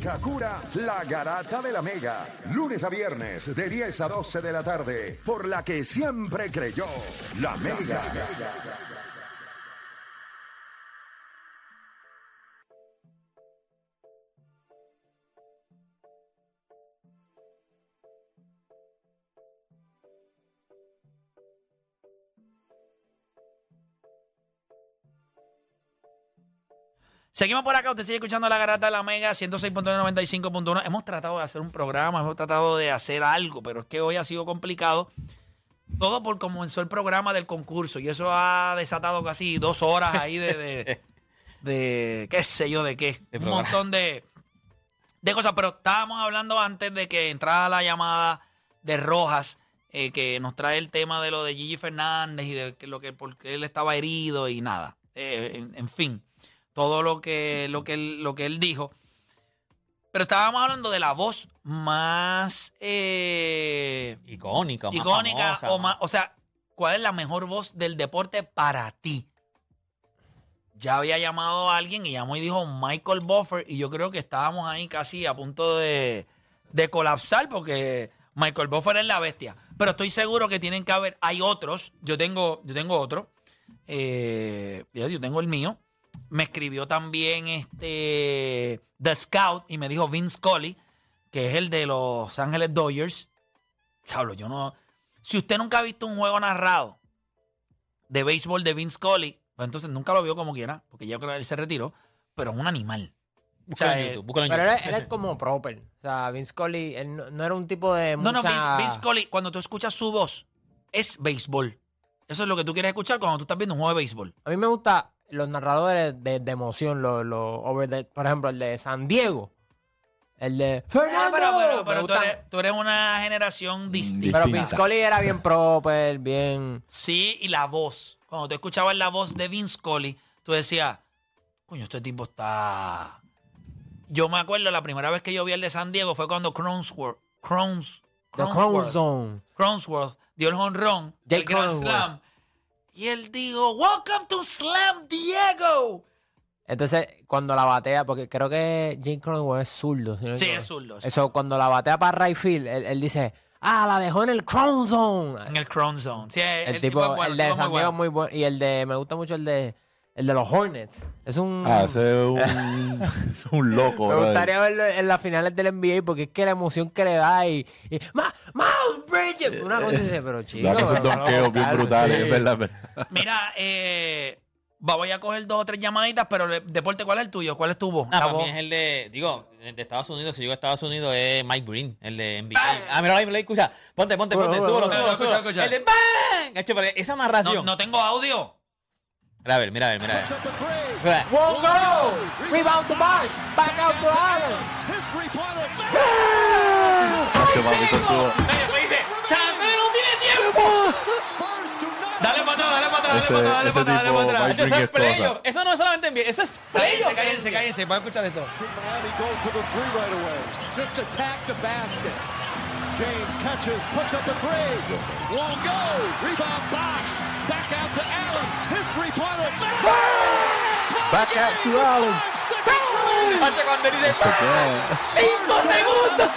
cura, la garata de la mega. Lunes a viernes de 10 a 12 de la tarde, por la que siempre creyó, la mega. Seguimos por acá, usted sigue escuchando la garata de la Mega 106.95.1. Hemos tratado de hacer un programa, hemos tratado de hacer algo, pero es que hoy ha sido complicado. Todo por comenzó el programa del concurso y eso ha desatado casi dos horas ahí de, de, de qué sé yo, de qué. De un montón de, de cosas, pero estábamos hablando antes de que entrara la llamada de Rojas, eh, que nos trae el tema de lo de Gigi Fernández y de lo que porque él estaba herido y nada. Eh, en, en fin, todo lo que, lo que él, lo que él dijo. Pero estábamos hablando de la voz más eh, Icónica, más icónica famosa, o más, o sea, ¿cuál es la mejor voz del deporte para ti? Ya había llamado a alguien y llamó y dijo Michael Buffer y yo creo que estábamos ahí casi a punto de, de colapsar porque Michael Buffer es la bestia. Pero estoy seguro que tienen que haber, hay otros, yo tengo, yo tengo otro, eh, yo tengo el mío. Me escribió también este The Scout y me dijo Vince Scully, que es el de Los Ángeles Dodgers. Diablo, yo no. Si usted nunca ha visto un juego narrado de béisbol de Vince Scully, pues entonces nunca lo vio como quiera, porque yo creo que él se retiró, pero es un animal. Búscalo O sea, en YouTube, búscalo en Pero YouTube. él, él es como proper. O sea, Vince Scully, él no, no era un tipo de No, no. Vince, Vince Scully, cuando tú escuchas su voz, es béisbol. Eso es lo que tú quieres escuchar cuando tú estás viendo un juego de béisbol. A mí me gustan los narradores de, de emoción, los, los over the- por ejemplo, el de San Diego. El de Fernando. pero pero, Me pero tú, eres, tú eres una generación distinta. pero. Vince Scully era bien proper, bien... Sí, y la voz. Cuando tú escuchabas la voz de Vince Scully, tú decías, coño, este tipo está... Yo me acuerdo, la primera vez que yo vi el de San Diego fue cuando Cronsworth, Crons, Cronsworth. Cronsworth dio el honrón, el Jake Grand. Slam. Y él dijo, welcome to Slam Diego. Entonces, cuando la batea, porque creo que Jake Cronenworth es zurdo. si no me Sí, es zurdo, es Eso, cuando la batea para right field, él, él dice, ah, la dejó en el Crown Zone. En el Crown Zone. Sí, el, El, tipo, bueno, el de San Diego es muy bueno. Y el de, me gusta mucho el de, el de los Hornets. Es un... Ah, ese es un, es un loco, Me gustaría verlo en las finales del NBA porque es que la emoción que le da y. y "Ma- Miles Bridges! Una cosa así, pero chico. Que esos pero- donkeos bien sí. es verdad. es verdad. Mira, eh, va- voy a coger dos o tres llamaditas, pero deporte, ¿cuál es el tuyo? ¿Cuál es tu voz? Ah, La para mí es el de, digo, el de Estados Unidos, si digo Estados Unidos es Mike Green, el de NBA. Ah, mira, ahí me lo escucha. Ponte, ponte, ponte, súbelo, súbelo, súbelo. El de ¡Bang! Esa no, narración. no tengo audio. Mira a ver, mira a ver, mira a ver. Won't go! Rebound to box! Back out to Allen! Hacho, papi, eso estuvo- Oye, después dice, San Antonio no tiene tiempo. Dale para atrás, dale para atrás, Ese- dale para atrás, dale ese para atrás, eso es playoff. Eso no es solamente NBA, eso es playoff. Cállense, cállense, para escuchar esto. Cincinnati go for the three right away. Just attack the basket. James catches, puts up a three. Won't go. Rebound Bosch. Back out to Allen. Back out to Allen. ¡Cinco segundos!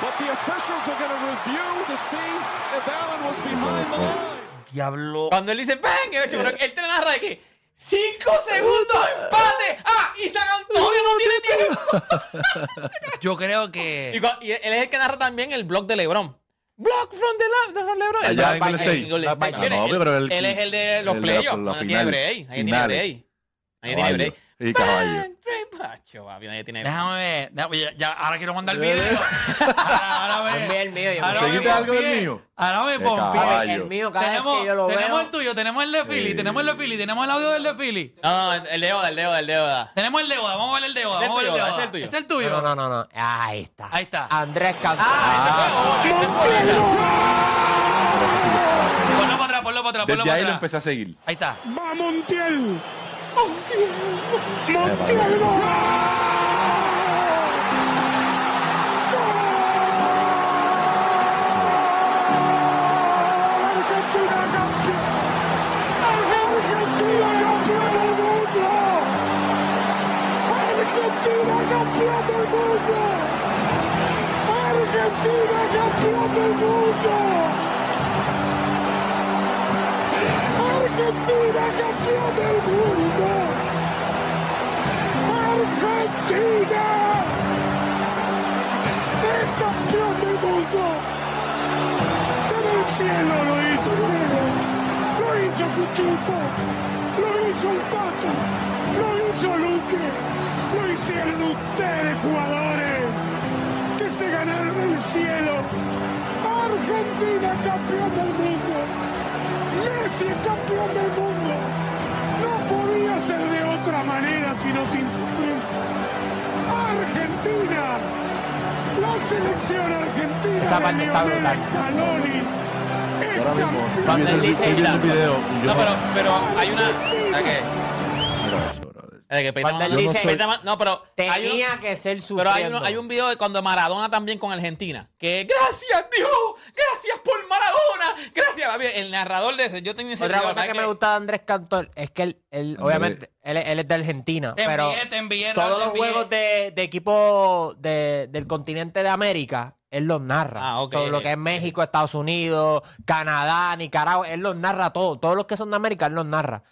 But the officials are going to review to see if Allen was behind the line. Diablo. Cuando él dice ¡Bang! Pero él te narra de que ¡Cinco segundos! ¡Empate! ¡Ah! ¡Y San Antonio no tiene tiempo! Yo creo que. y él es el que narra también el blog de LeBron. Block from the la- de LeBron. Allá El en State. Mire, no, él, pero el- él es el de los el playoffs. la Nadie tiene final, break. Nadie tiene break. Y caballo. Hacho, papi, nadie tiene. Déjame ver. déjame- ya, ya, ahora quiero mandar video. Ahora, ahora Envía ve. el mío, yo Ahora me- ¿Conseguiste algo del mío? Ahora me Qué pompié. caballo. El mío, cada Tenemos, vez que yo lo tenemos veo. el tuyo, tenemos el de Philly, Sí. tenemos el de Philly, tenemos el audio del de Philly. No, no, el de Oda, el de Oda, el de Oda. Tenemos el de Oda, vamos a ver el de Oda. ¿Es el Vamos a ver el de tuyo, Oda. es el tuyo? ¿Es el tuyo? No, no, no, no. Ahí está. Ahí está. Andrés Cantón. Ah, Ese fue Oda. Pero eso sí que Ponlo para atrás, ponlo para atrás, ponlo Desde para ahí lo atrás. empecé a seguir. Ahí está. Argentina campeona del mundo. Argentina campeón del mundo! ¡Argentina campeón del mundo! ¡Argentina. ¡Es campeón del mundo! ¡Todo el cielo lo hizo Diego! ¡Lo hizo Cuchufo! ¡Lo hizo el Tata! ¡Lo hizo Luque! ¡Lo hicieron ustedes, jugadores! ¡Que se ganaron el cielo! ¡Argentina campeón del mundo! ¡Messi es campeón del mundo! No podía ser de otra manera sino sin sufrir. ¡Argentina! La selección argentina Esa de parte está brutal. Ahora mismo, Cuando él dice- No, pero, pero hay una. ¿Sabes qué? Mira eso, brother. Que él dice- no, pero hay Tenía que ser pero hay, uno, hay un video de cuando Maradona también con Argentina. Que gracias Dios, gracias por Maradona, gracias. El narrador de ese, yo tenía ese Otra video, cosa ¿sabes que me gusta de Andrés Cantor es que él, él, obviamente, él, él es de Argentina, Te pero envié, te envié, todos te los juegos de, de equipo de- del continente de América, él los narra. Ah, ok, Todo lo que es México, Estados Unidos, Canadá, Nicaragua, él los narra todo. Todos los que son de América, él los narra.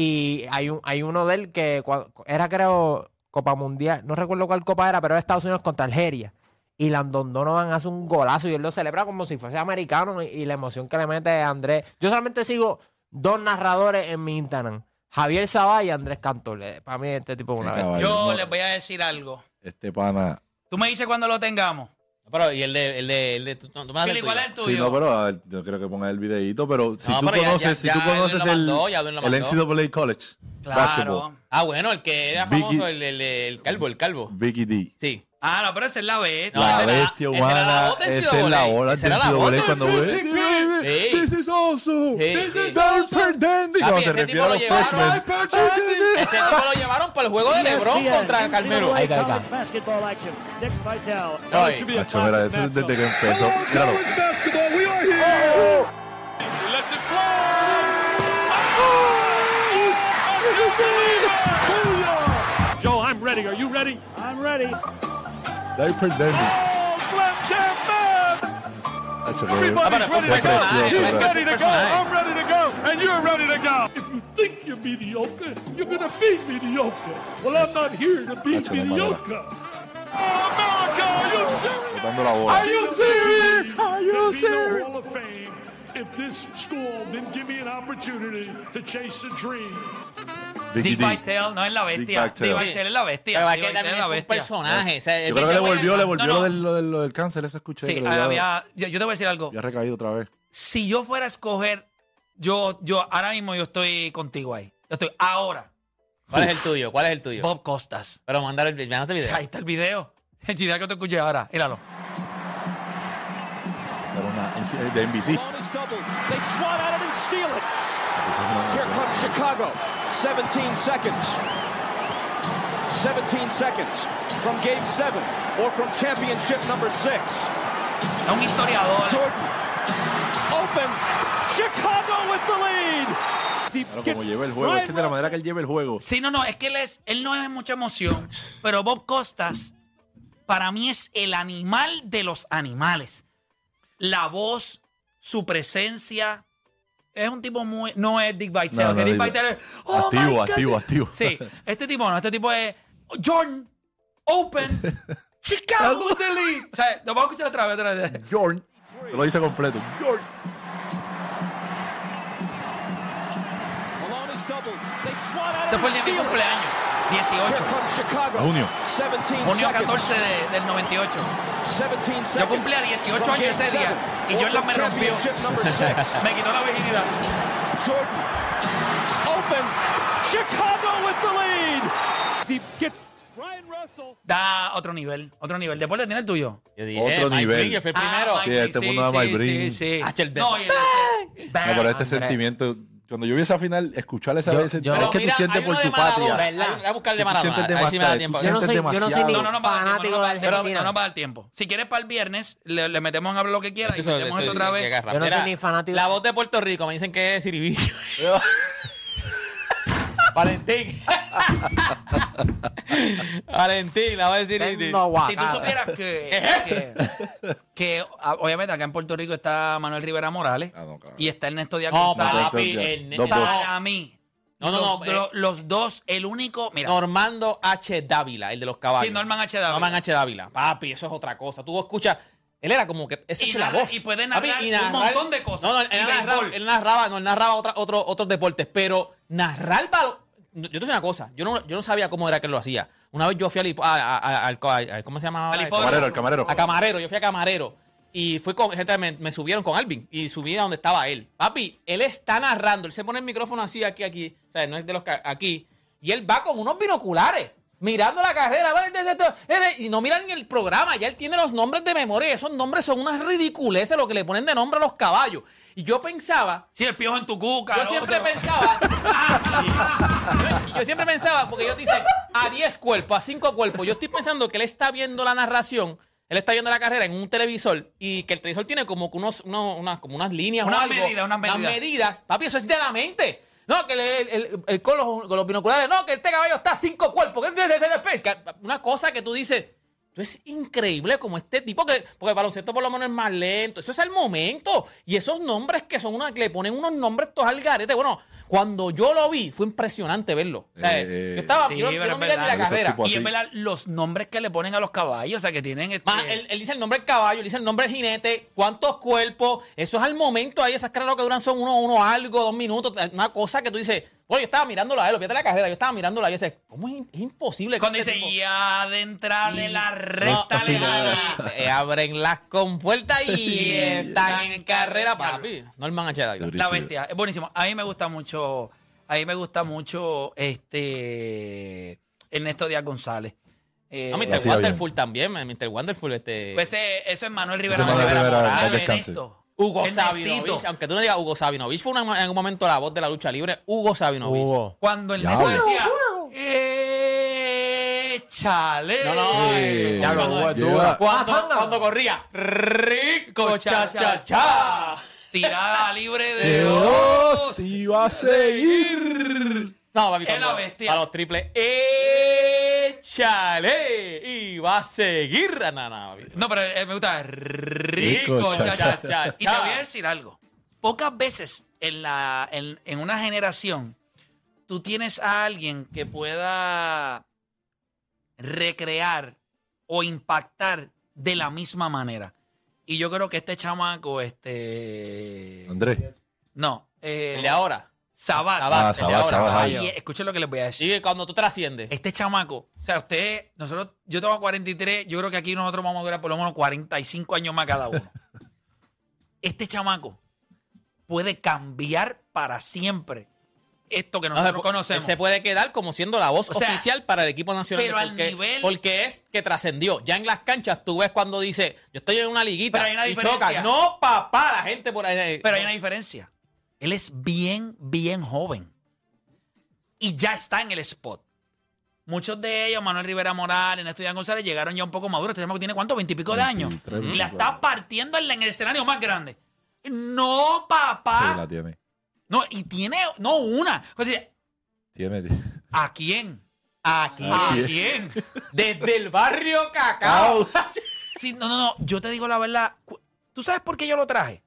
Y hay, un, hay uno de él que era, creo, Copa Mundial, no recuerdo cuál copa era, pero era Estados Unidos contra Algeria. Y Landon Donovan hace un golazo y él lo celebra como si fuese americano y, y la emoción que le mete a Andrés. Yo solamente sigo dos narradores en mi Instagram. Javier Sabá y Andrés Cantor. Para mí este tipo es una vez. Yo les voy a decir algo. Este pana. Tú me dices cuando lo tengamos. Pero, y el de. El de, el de tú, tú me das el ¿cuál tuyo. es el tuyo? Sí, no, pero a ver, yo creo que ponga el videito, pero si No, tú pero ya- conoces, ya- si ya tú Edwin conoces lo el, mandó, ya Edwin lo el mandó. NCAA College Claro. Basketball, Ah, bueno, el que era Vicky- famoso, el, el, el calvo, el calvo. Vicky D. Sí. Ah, no, pero esa es la bestia. La bestia esa era la humana, esa es la NCAA. hora Esa del era la voz NCAA del cuando ve. This is awesome. This is Perdente. Cuando se refiere tipo a lo los llevaron- freshmen. Ese tipo lo llevaron para el juego de LeBron contra Carmelo. Ahí está, ahí está. mira, eso es desde que empezó. Míralo. lets it fly. Joe, I'm ready. Are you ready? I'm ready. Dai Perdente. Oh, Slam Jam Man! Macho, que- Everybody's pero ready to fue un go. personaje, He's ready to go. I'm ready to go. And you're ready to go. If you think you're mediocre, you're going to be mediocre. Well, I'm not here to be Nacho, de manera. mediocre. Oh, America, are you serious? Botando la bola. Are you serious? Are you serious? Hall of Fame. If this school didn't give me an opportunity to chase a dream, Vicky Dick. Vitale no es la bestia. Dick Vitale. Es la bestia. Pero es Dick que Vitale también es la es un personaje. o sea, Yo creo que le volvió, le volvió no, no. Lo, del, lo, del, lo del cáncer, ese escuché. Sí, dio- había, yo, yo te voy a decir algo. había recaído otra vez. Si yo fuera a escoger, yo, yo, ahora mismo yo estoy contigo ahí. Yo estoy ahora. ¿Cuál es el tuyo? ¿Cuál es el tuyo? Bob Costas. Pero mandar el video. video. Ahí está el video. El chida que te escuché ahora. Míralo. De NBC. Eso Here comes Chicago. 17 seconds. 17 seconds from game seven or from championship number six. Es un historiador. Jordan. Open. Chicago with the lead. Claro, como lleva el juego. Es que de la manera que él lleva el juego. Sí, no, no, es que él es, él no es mucha emoción, pero Bob Costas para mí es el animal de los animales. La voz, su presencia, es un tipo muy, no es Dick Vitale, No, no, que Dick Vitale es, oh activo, activo, activo. Sí, este tipo no, este tipo es Jordan, Open, Chicago lead. O sea, lo vamos a escuchar otra vez, otra vez. Jordan. Lo hice completo. Jordan. Ese fue el día de cumpleaños, 18, comes Chicago. Junio. 17 junio seconds. 14 de- del 98. 17 seconds. Yo cumplía 18 from años ese día, y or Jordan me rompió. Me quitó la virginidad. Jordan. Open. Chicago with the lead. He gets Ryan Russell. Da otro nivel, otro nivel. Deporte tiene el tuyo. Yo dije, Otro Mike nivel. Green, fue el primero. Ah, Sí, Mike, este mundo de Mike Green. Sí, sí. Ah, No, No, pero este Andrés. sentimiento. Cuando yo vi esa final, escuchar esa Yo- vez, yo- es Pero que tú mira, sientes hay por tu de Maradona. patria. Voy a buscarle de Que tú Maradona. sientes A ver si me da tiempo. tú Yo no soy, sientes yo no soy. No, no nos va a dar tiempo, fanático no nos va a de dar tiempo, Argentina. no nos va a dar tiempo. Si quieres para el viernes, le, le metemos a hablar lo que quiera y metemos esto- otra que vez. Yo no Mira, soy ni fanático. La voz de Puerto Rico me dicen que es Siribillo. Valentín. Valentín, la va a decir. Si tú supieras que, que, que, ah, obviamente acá en Puerto Rico está Manuel Rivera Morales Ah, no, claro. y está Ernesto Díaz No, González. papi, el-. Para mí, No, no, los, no, eh. los dos, el único, mira, Normando H. Dávila, el de los caballos. Sí, Norman H. Dávila. Norman H. Dávila. Papi, eso es otra cosa. Tú escuchas. Él era como que. Esa Y es la voz. y puede Papi, narrar un montón de cosas. No, no, él, narraba, él narraba, no, él narraba otra- otro- otros deportes. Pero narrar balón. Yo te voy a decir una cosa. Yo no, yo no sabía cómo era que él lo hacía. Una vez yo fui al. a- a- a- al- a- ¿Cómo se llama? Al. Camarero, el camarero. A camarero, yo fui a camarero. Y fui con gente, me, me subieron con Alvin y subí a donde estaba él. Papi, él está narrando, él se pone el micrófono así, aquí, aquí, o sea, no es de los ca- aquí. Y él va con unos binoculares, mirando la carrera, y no miran ni el programa, ya él tiene los nombres de memoria, y esos nombres son unas ridiculeces lo que le ponen de nombre a los caballos. Y yo pensaba, si el piojo en tu cuca. yo siempre pensaba. yo, yo siempre pensaba, porque ellos dicen a 10 cuerpos, a 5 cuerpos. Yo estoy pensando que él está viendo la narración, él está viendo la carrera en un televisor y que el televisor tiene como que unos, unos- unas, como unas líneas Unas o algo. medidas, unas medidas. medidas. Papi, eso es de la mente. No, que el, el- el- con, los, con los binoculares, no, que este caballo está 5 cuerpos. Una cosa que tú dices. Esto es increíble como este tipo, que, porque el baloncesto por lo menos es más lento. Eso es el momento. Y esos nombres que son una, que le ponen unos nombres todos al garete. Bueno, cuando yo lo vi, fue impresionante verlo. O sea, Eh, yo estaba, Sí, yo, no- yo no miré ni la carrera. Y verdad, los nombres que le ponen a los caballos, o sea, que tienen este... Más, él, él dice el nombre del caballo, él dice el nombre del jinete, cuántos cuerpos, eso es al momento ahí, esas carreras lo que duran son uno, uno algo, dos minutos, una cosa que tú dices, bueno, yo estaba mirándolo a él, fíjate la carrera, yo estaba mirándolo a él y dices, ¿cómo es, es imposible? que Cuando este dice, tipo- ya de entrar de la recta No, lejana. y- eh, abren las compuertas y Y están en carrera, carrera. papi. Norman H. Dávila. La bestia, es buenísimo. A mí me gusta mucho, a mí me gusta mucho este Ernesto Díaz González. Eh, No, Mr. Wonderful también, Mr. Wonderful, este... pues ese- eso es Manuel Rivera Manuel. Rivera, Morales, descanse. Ernesto. Hugo. Sabinovich, aunque tú no digas Hugo Sabinovich, fue una- en un momento la voz de la lucha libre, Hugo Sabinovich. Hugo. Cuando el neto decía, échale. No, no, Eh, Ya lo cuando- corría, rico, cha, cha, cha. Tirada libre de dos. iba a seguir. No, papi, Es cuando- la bestia. A los triples, échale. Y va a seguir. No, no. No, pero eh, me gusta rico, Rico, cha, cha, cha. cha, Y te voy a decir algo. Pocas veces en, la, en, en una generación tú tienes a alguien que pueda recrear o impactar de la misma manera. Y yo creo que este chamaco, este... Andrés. No, eh, El de ahora. Sabat. Sabat, Ah, Sabat, ahora, Sabat, Sabat. ahí. Y escuchen lo que les voy a decir. Sí, cuando tú trasciendes. Este chamaco, o sea, usted, nosotros, yo tengo 43, yo creo que aquí nosotros vamos a durar por lo menos 45 años más cada uno. Este chamaco puede cambiar para siempre esto que No, nosotros conocemos. se puede quedar como siendo la voz O sea, oficial para el equipo nacional. pero al porque, nivel- porque es que trascendió. Ya en las canchas tú ves cuando dice, yo estoy en una liguita Pero hay una y diferencia. choca. No, papá, la gente por ahí. eh, Pero hay una diferencia. Él es bien, bien joven. Y ya está en el spot. Muchos de ellos, Manuel Rivera Morales, Néstor Díaz González, llegaron ya un poco maduros. Este chamaco tiene cuánto, veintipico de años. 23, Y la 24. está partiendo en, el escenario más grande. No, papá. Sí, la tiene. No, y tiene, no una. O sea, Tiene. ¿A quién? ¿A Aquí. quién? Desde el barrio Cacao. Sí, no, no, no. Yo te digo la verdad. ¿Tú sabes por qué yo lo traje?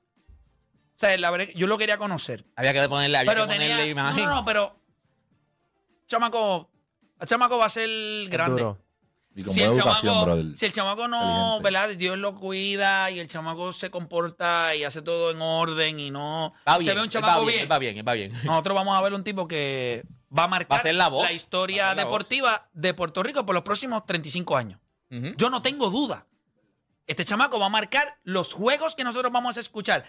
O sea, la verdad, yo lo quería conocer. había que ponerle, había Pero que ponerle tenía. Imagen. no, no, pero. Chamaco. El chamaco va a ser grande. Duro. Y con Si el, chamaco, brother. si el chamaco no, Inteligente. ¿verdad? Dios lo cuida y el chamaco se comporta y hace todo en orden y no. Va bien, se ve un él chamaco va bien. Él va bien, él va bien. Nosotros vamos a ver un tipo que va a marcar Va a ser la voz. historia ser la voz. deportiva de Puerto Rico por los próximos 35 años. Ujú. Yo no tengo duda. Este chamaco va a marcar los juegos que nosotros vamos a escuchar.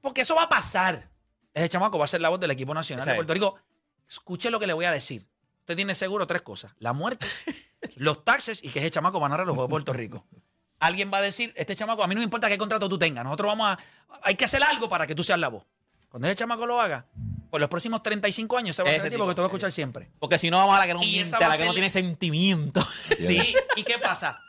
Porque eso va a pasar. Ese chamaco va a ser la voz del equipo nacional de. Puerto Rico. Escuche lo que le voy a decir. Usted tiene seguro tres cosas. La muerte, los taxes y que ese chamaco va a narrar los juegos de Puerto Rico. Alguien va a decir, este chamaco, a mí no me importa qué contrato tú tengas. Nosotros vamos a... Hay que hacer algo para que tú seas la voz. Cuando ese chamaco lo haga, por los próximos 35 años, se va a ser el tipo tipo, que tú vas a escuchar siempre. Porque si no, vamos a la que no miente, a la no tiene sentimiento. Sí, ¿y qué pasa?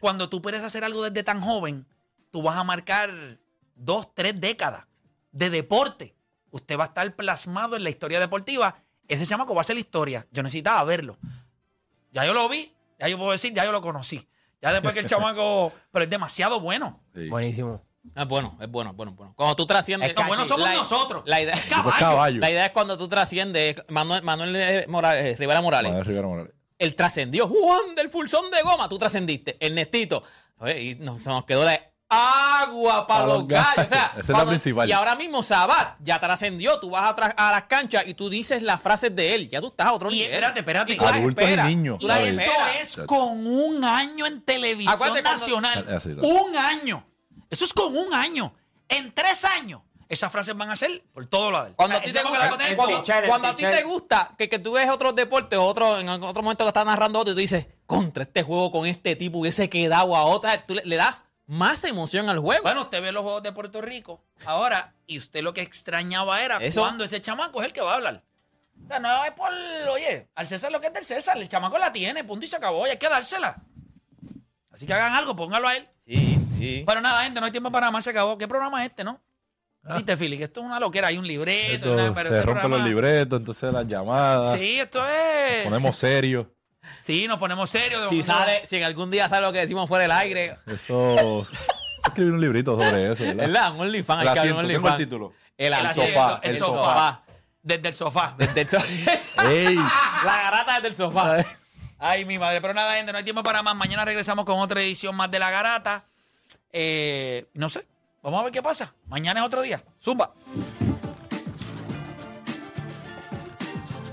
Cuando tú puedes hacer algo desde tan joven, tú vas a marcar dos, tres décadas de deporte. Usted va a estar plasmado en la historia deportiva. Ese chamaco va a ser la historia. Yo necesitaba verlo. Ya yo lo vi, ya yo puedo decir, ya yo lo conocí. Ya después que el chamaco. Pero es demasiado bueno. Sí. Buenísimo. Es bueno, es bueno, es bueno, es bueno. Cuando tú trasciendes. Los buenos somos la- nosotros. La idea, Tipo caballo. la idea es cuando tú trasciendes. Manuel, Manuel eh, Morales, eh, Rivera Morales. Manuel Rivera Morales. Él trascendió. Juan del Fulsón de Goma, tú trascendiste. Ernestito. Oye, y nos- se nos quedó la agua para Pa' los los gallos. O sea, Esa es la principal. Y ahora mismo Sabat ya trascendió. Tú vas atrás a las canchas y tú dices las frases de él. Ya tú estás a otro Y nivel. espérate, espérate. Y tú Adultos y esperas. niños. Tú Y David. eso es con un año en televisión Acuérdate nacional. Así. Un año. Eso es con un año. En tres años, esas frases van a ser por todo lado. Cuando O a sea, la cuando, a ti te gusta que, que tú ves otros deportes o otro, en otro momento que estás narrando otro y tú dices, contra este juego con este tipo hubiese quedado a otra, tú le, le das más emoción al juego. Bueno, usted ve los Juegos de Puerto Rico ahora y usted lo que extrañaba era Eso. cuando ese chamaco es el que va a hablar. O sea, no es por, oye, al César lo que es del César, el chamaco la tiene, punto y se acabó, y hay que dársela. Así que hagan algo, póngalo a él. Sí, sí. Pero nada, gente, no hay tiempo para más, se acabó. ¿Qué programa es este, no? Ah. Viste, Fili, que esto es una loquera, hay un libreto. Esto, una- pero se este rompen programa- los libretos, entonces las llamadas. Sí, esto es. Ponemos serio. Sí, nos ponemos serios. de Si momento- sale, si en algún día sale lo que decimos fuera del aire, Eso. Escribir un librito sobre eso, ¿verdad? ¿verdad? Un OnlyFans, El hay que abrir asiento, un tengo el OnlyFans. título. El, El asiento, asiento, el el sofá. sofá. Desde el sofá. Desde el so- ¡Ey! La garata desde el sofá. Ay, mi madre. Pero nada, gente, no hay tiempo para más. Mañana regresamos con otra edición más de La Garata. Eh, no sé. Vamos a ver qué pasa. Mañana es otro día. Zumba.